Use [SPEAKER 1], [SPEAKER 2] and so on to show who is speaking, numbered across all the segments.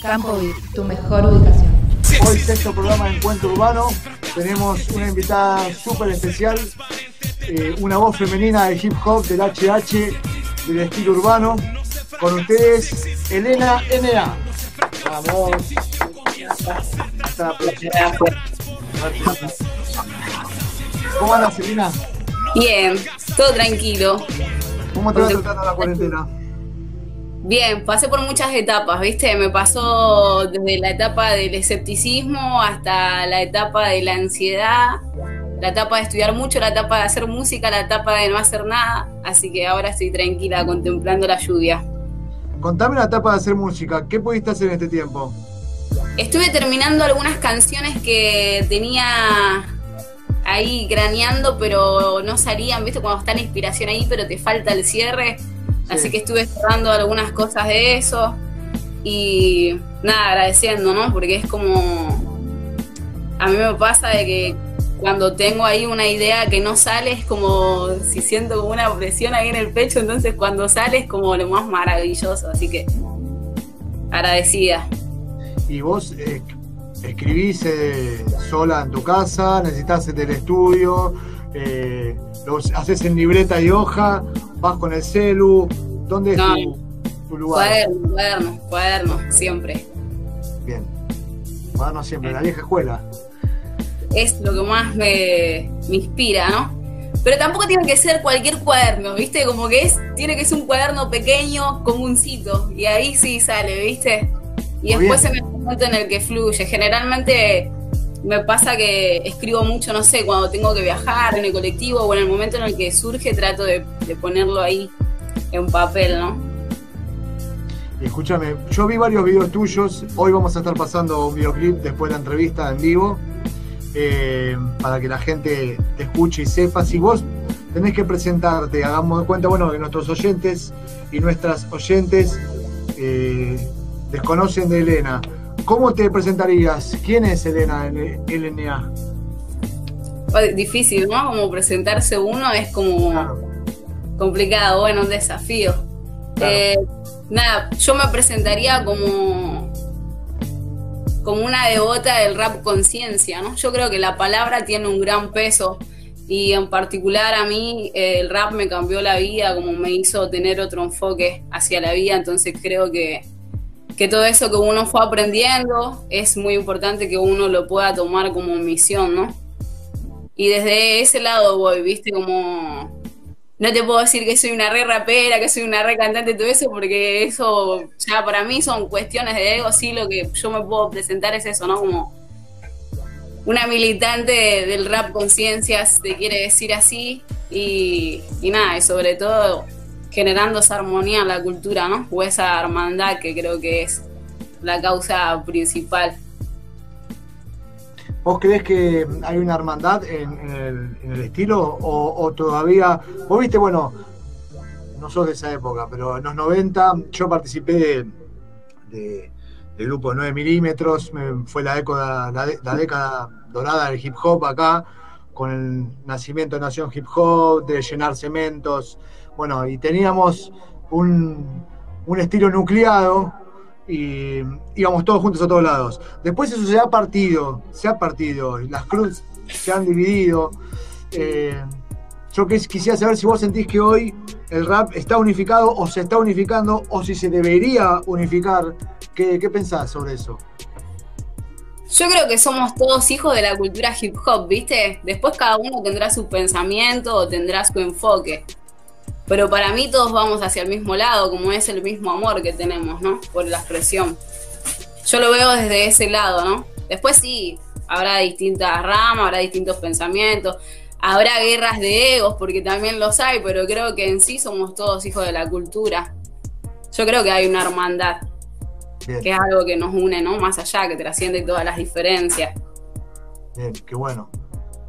[SPEAKER 1] Campo VIP, tu mejor ubicación.
[SPEAKER 2] Hoy sexto programa de Encuentro Urbano. Tenemos una invitada súper especial, eh, una voz femenina de hip hop, del HH, del estilo urbano. Con ustedes, Elena N.A. Vamos. Hasta la próxima. ¿Cómo andas, Elena?
[SPEAKER 3] Bien, todo tranquilo.
[SPEAKER 2] ¿Cómo te va tratando la cuarentena?
[SPEAKER 3] Bien, pasé por muchas etapas, ¿viste? Me pasó desde la etapa del escepticismo hasta la etapa de la ansiedad, la etapa de estudiar mucho, la etapa de hacer música, la etapa de no hacer nada, así que ahora estoy tranquila contemplando la lluvia.
[SPEAKER 2] Contame la etapa de hacer música, ¿qué pudiste hacer en este tiempo?
[SPEAKER 3] Estuve terminando algunas canciones que tenía ahí craneando, pero no salían, ¿viste? Cuando está la inspiración ahí, pero te falta el cierre. Así que estuve cerrando algunas cosas de eso y nada, agradeciendo, ¿no? Porque es como, a mí me pasa de que cuando tengo ahí una idea que no sale es como si siento como una presión ahí en el pecho, entonces cuando sale es como lo más maravilloso, así que agradecida.
[SPEAKER 2] ¿Y vos eh, escribís eh, sola en tu casa? ¿Necesitas del estudio? Eh, ¿Los haces en libreta y hoja? ¿Vas con el celu? ¿Dónde es tu, lugar?
[SPEAKER 3] Cuaderno, cuaderno, cuaderno, siempre.
[SPEAKER 2] Bien. Cuaderno siempre, la vieja escuela.
[SPEAKER 3] Es lo que más me, me inspira, ¿no? Pero tampoco tiene que ser cualquier cuaderno, ¿viste? Como que es, tiene que ser un cuaderno pequeño, comuncito, y ahí sí sale, ¿viste? Y después se me un momento en el que fluye. Generalmente me pasa que escribo mucho, no sé, cuando tengo que viajar en el colectivo o en el momento en el que surge, trato de, ponerlo ahí en papel, ¿no?
[SPEAKER 2] Escúchame, yo vi varios videos tuyos, hoy vamos a estar pasando un videoclip después de la entrevista en vivo, eh, para que la gente te escuche y sepa. Si vos tenés que presentarte, hagamos de cuenta, bueno, que nuestros oyentes y nuestras oyentes eh, desconocen de Elena. ¿Cómo te presentarías? ¿Quién es Elena LNA?
[SPEAKER 3] Difícil, ¿no? Como presentarse uno es como complicado, bueno, un desafío. Eh, nada, yo me presentaría como como una devota del rap conciencia, ¿no? Yo creo que la palabra tiene un gran peso y en particular a mí eh, el rap me cambió la vida, como me hizo tener otro enfoque hacia la vida, entonces creo que que todo eso que uno fue aprendiendo es muy importante que uno lo pueda tomar como misión, ¿no? Y desde ese lado voy, viste, como no te puedo decir que soy una re rapera, que soy una re cantante, todo eso, porque eso ya para mí son cuestiones de ego, sí, lo que yo me puedo presentar es eso, ¿no? Como una militante del rap conciencia, se quiere decir así, y, y nada, y sobre todo generando esa armonía en la cultura, ¿no? O esa hermandad que creo que es la causa principal.
[SPEAKER 2] ¿Vos crees que hay una hermandad en, el, estilo o, todavía... Vos viste, bueno, no sos de esa época, pero en los 90 yo participé de, grupo 9 milímetros, fue la década dorada del hip hop acá, con el nacimiento de Nación Hip Hop, de llenar cementos, bueno, y teníamos un, estilo nucleado y íbamos todos juntos a todos lados. Después eso se ha partido, se ha partido, las cruces se han dividido. Eh, yo quisiera saber si vos sentís que hoy el rap está unificado o se está unificando o si se debería unificar. ¿Qué, qué pensás sobre eso?
[SPEAKER 3] Yo creo que somos todos hijos de la cultura hip hop, ¿viste? Después cada uno tendrá su pensamiento o tendrá su enfoque. Pero para mí todos vamos hacia el mismo lado, como es el mismo amor que tenemos, ¿no? Por la expresión. Yo lo veo desde ese lado, ¿no? Después sí, habrá distintas ramas, habrá distintos pensamientos, habrá guerras de egos, porque también los hay, pero creo que en sí somos todos hijos de la cultura. Yo creo que hay una hermandad, que es algo que nos une, ¿no? Más allá, que trasciende todas las diferencias.
[SPEAKER 2] Bien, qué bueno.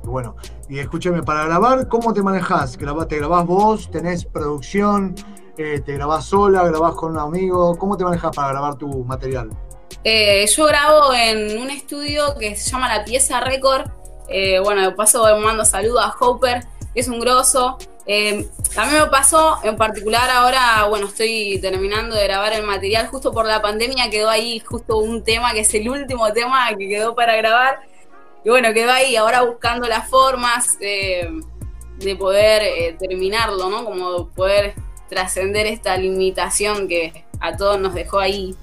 [SPEAKER 2] Bueno, y escúcheme, para grabar, ¿cómo te manejas? ¿Te grabás vos? ¿Tenés producción? Eh, ¿Te grabás sola? ¿Grabás con un amigo? ¿Cómo te manejas para grabar tu material?
[SPEAKER 3] Eh, yo grabo en un estudio que se llama La Pieza Record. Eh, bueno, de paso mando saludos a Hopper, es un grosso. Eh, a me pasó, en particular ahora, bueno, estoy terminando de grabar el material, justo por la pandemia quedó ahí justo un tema que es el último tema que quedó para grabar. Y bueno, quedó ahí ahora buscando las formas eh, de poder eh, terminarlo, ¿no? Como poder trascender esta limitación que a todos nos dejó ahí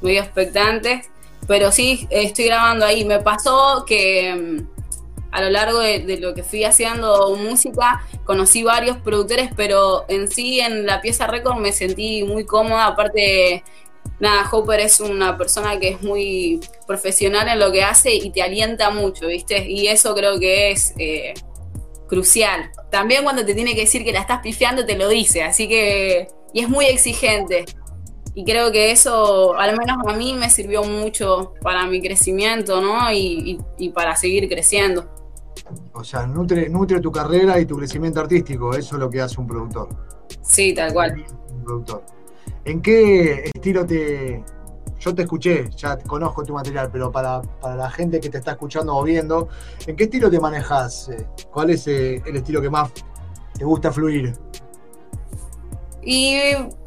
[SPEAKER 3] medio expectantes. Pero sí, estoy grabando ahí. Me pasó que mm, a lo largo de, lo que fui haciendo música, conocí varios productores, pero en sí en la pieza récord me sentí muy cómoda. Aparte, nada, Hopper es una persona que es muy profesional en lo que hace y te alienta mucho, ¿viste? Y eso creo que es eh, crucial. También cuando te tiene que decir que la estás pifiando, te lo dice, así que. Y es muy exigente. Y creo que eso, al menos a mí, me sirvió mucho para mi crecimiento, ¿no? y para seguir creciendo.
[SPEAKER 2] O sea, nutre, nutre tu carrera y tu crecimiento artístico, eso es lo que hace un productor.
[SPEAKER 3] Sí, tal cual.
[SPEAKER 2] Un productor. ¿En qué estilo te... Yo te escuché, ya conozco tu material, pero para, la gente que te está escuchando o viendo, ¿en qué estilo te manejas? Eh, ¿Cuál es eh, el estilo que más te gusta fluir?
[SPEAKER 3] Y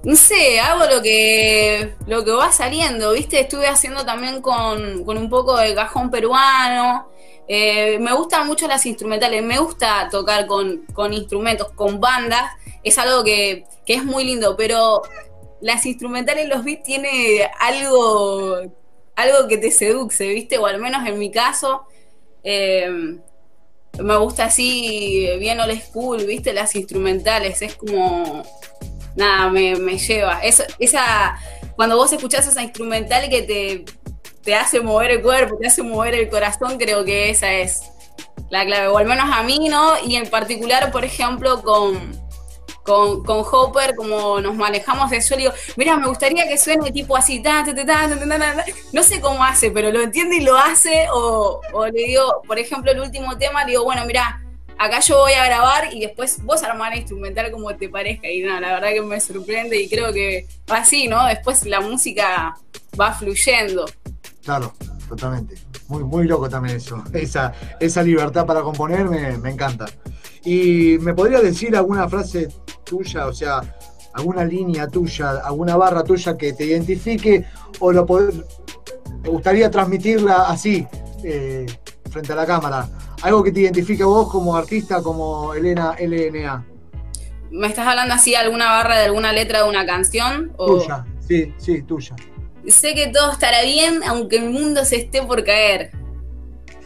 [SPEAKER 3] no sé, hago lo que, lo que va saliendo, ¿viste? Estuve haciendo también con, con un poco de cajón peruano, eh, me gustan mucho las instrumentales, me gusta tocar con, instrumentos, con bandas, es algo que, es muy lindo, pero las instrumentales, los beats tiene algo, algo que te seduce, ¿viste? O al menos en mi caso, eh, me gusta así, bien old school, ¿viste? Las instrumentales, es como, nada, me, me lleva. esa, cuando vos escuchás esa instrumental que te te hace mover el cuerpo, te hace mover el corazón, creo que esa es la clave, o al menos a mí, ¿no? Y en particular, por ejemplo, con, con, con Hopper, como nos manejamos de suelo, digo, mira, me gustaría que suene tipo así, no sé cómo hace, pero lo entiende y lo hace, o, o le digo, por ejemplo, el último tema, le digo, bueno, mira, acá yo voy a grabar y después vos armar instrumental como te parezca. Y nada, la verdad que me sorprende y creo que así, ¿no? Después la música va fluyendo.
[SPEAKER 2] Claro, totalmente. Muy, muy loco también eso. Esa, esa libertad para componer me, encanta. ¿Y me podrías decir alguna frase tuya, o sea, alguna línea tuya, alguna barra tuya que te identifique o lo te gustaría transmitirla así, eh, frente a la cámara? Algo que te identifique a vos como artista, como Elena LNA.
[SPEAKER 3] ¿Me estás hablando así alguna barra de alguna letra de una canción?
[SPEAKER 2] Tuya, sí, sí, tuya.
[SPEAKER 3] Sé que todo estará bien, aunque el mundo se esté por caer.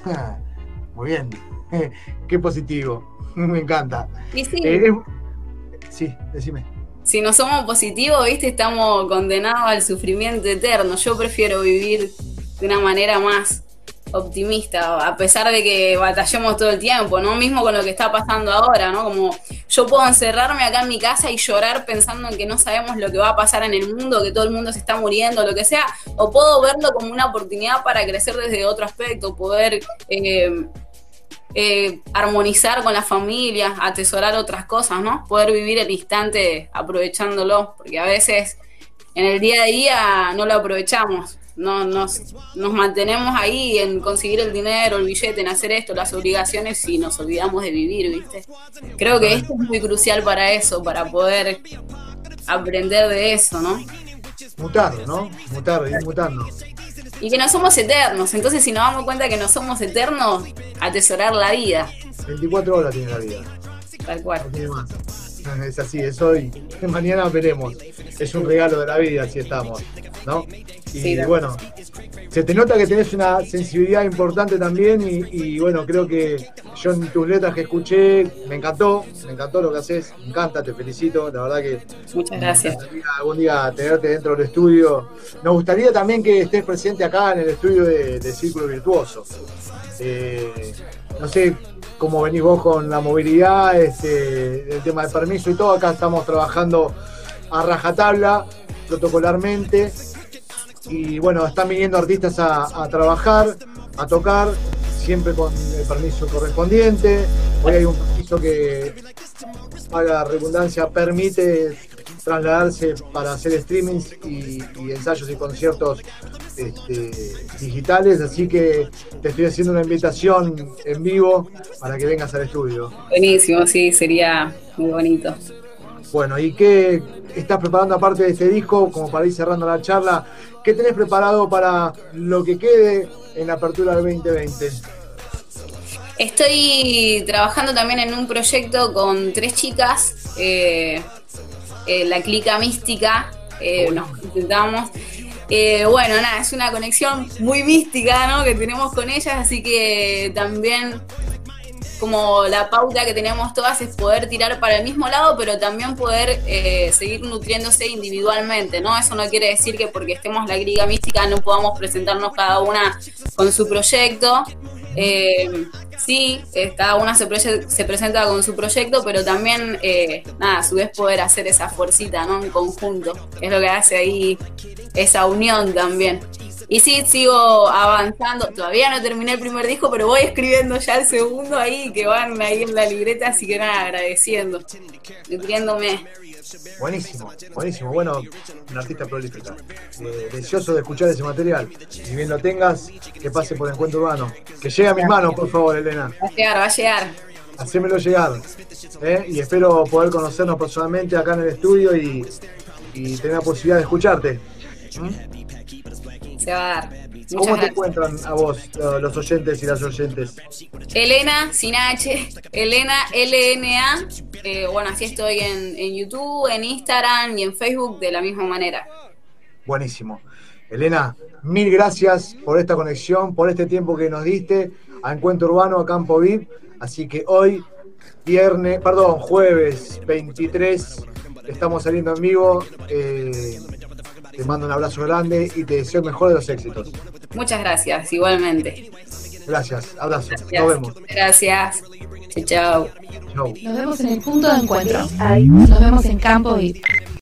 [SPEAKER 2] Muy bien. Qué positivo. Me encanta.
[SPEAKER 3] sí. Eh,
[SPEAKER 2] sí, decime.
[SPEAKER 3] Si no somos positivos, viste, estamos condenados al sufrimiento eterno. Yo prefiero vivir de una manera más optimista, a pesar de que batallemos todo el tiempo, ¿no? Mismo con lo que está pasando ahora, ¿no? Como yo puedo encerrarme acá en mi casa y llorar pensando en que no sabemos lo que va a pasar en el mundo, que todo el mundo se está muriendo, lo que sea, o puedo verlo como una oportunidad para crecer desde otro aspecto, poder eh, eh, armonizar con la familia, atesorar otras cosas, ¿no? Poder vivir el instante aprovechándolo, porque a veces en el día a día no lo aprovechamos no, nos, nos mantenemos ahí en conseguir el dinero, el billete, en hacer esto, las obligaciones y nos olvidamos de vivir, ¿viste? Creo que esto es muy crucial para eso, para poder aprender de eso, ¿no?
[SPEAKER 2] Mutar, ¿no? Mutar, ir mutando.
[SPEAKER 3] Y que no somos eternos, entonces si nos damos cuenta que no somos eternos, atesorar la vida.
[SPEAKER 2] 24 horas tiene la vida.
[SPEAKER 3] Tal cual.
[SPEAKER 2] Es así, es hoy. Mañana veremos. Es un regalo de la vida si estamos, ¿no? Y bueno, se te nota que tenés una sensibilidad importante también y, bueno, creo que yo en tus letras que escuché me encantó, me encantó lo que haces, me encanta, te felicito, la verdad que...
[SPEAKER 3] Muchas gracias.
[SPEAKER 2] algún día tenerte dentro del estudio. Nos gustaría también que estés presente acá en el estudio de, Círculo Virtuoso. Eh, no sé cómo venís vos con la movilidad, este, el tema de permiso y todo, acá estamos trabajando a rajatabla, protocolarmente y bueno, están viniendo artistas a, trabajar, a tocar, siempre con el permiso correspondiente. Hoy hay un permiso que, a la redundancia, permite trasladarse para hacer streamings y, ensayos y conciertos este, digitales, así que te estoy haciendo una invitación en vivo para que vengas al estudio.
[SPEAKER 3] Buenísimo, sí, sería muy bonito.
[SPEAKER 2] Bueno, ¿y qué estás preparando aparte de este disco, como para ir cerrando la charla? ¿Qué tenés preparado para lo que quede en la apertura del 2020?
[SPEAKER 3] Estoy trabajando también en un proyecto con tres chicas, eh, eh, la clica mística, eh, nos intentamos. bueno, nada, es una conexión muy mística ¿no? que tenemos con ellas, así que también como la pauta que tenemos todas es poder tirar para el mismo lado, pero también poder eh, seguir nutriéndose individualmente, ¿no? Eso no quiere decir que porque estemos la griga mística no podamos presentarnos cada una con su proyecto. Eh, sí, eh, cada una se, se, presenta con su proyecto, pero también, nada, a su vez poder hacer esa fuercita, ¿no? En conjunto, es lo que hace ahí esa unión también. Y sí, sigo avanzando. Todavía no terminé el primer disco, pero voy escribiendo ya el segundo ahí, que van ahí en la libreta, así que nada, agradeciendo, nutriéndome.
[SPEAKER 2] Buenísimo, buenísimo. Bueno, un artista prolífica. Eh, deseoso de escuchar ese material. Si bien lo tengas, que pase por Encuentro Urbano. Que llegue a mis manos, por favor, Elena.
[SPEAKER 3] Va a llegar, va a llegar.
[SPEAKER 2] Hacémelo llegar. ¿eh? Y espero poder conocernos personalmente acá en el estudio y, tener la posibilidad de escucharte. ¿Mm?
[SPEAKER 3] Se va a dar.
[SPEAKER 2] ¿Cómo te encuentran a vos los oyentes y las oyentes?
[SPEAKER 3] Elena, sin H, Elena LNA. Eh, bueno, así estoy en, en YouTube, en Instagram y en Facebook de la misma manera.
[SPEAKER 2] Buenísimo. Elena, mil gracias por esta conexión, por este tiempo que nos diste a Encuentro Urbano, a Campo VIP. Así que hoy, viernes, perdón, jueves 23, estamos saliendo en vivo. Eh, te mando un abrazo grande y te deseo el mejor de los éxitos.
[SPEAKER 3] Muchas gracias, igualmente.
[SPEAKER 2] Gracias, abrazo. Nos vemos.
[SPEAKER 3] Gracias. Chao.
[SPEAKER 1] Nos vemos en el punto de encuentro. Nos vemos en Campo VIP.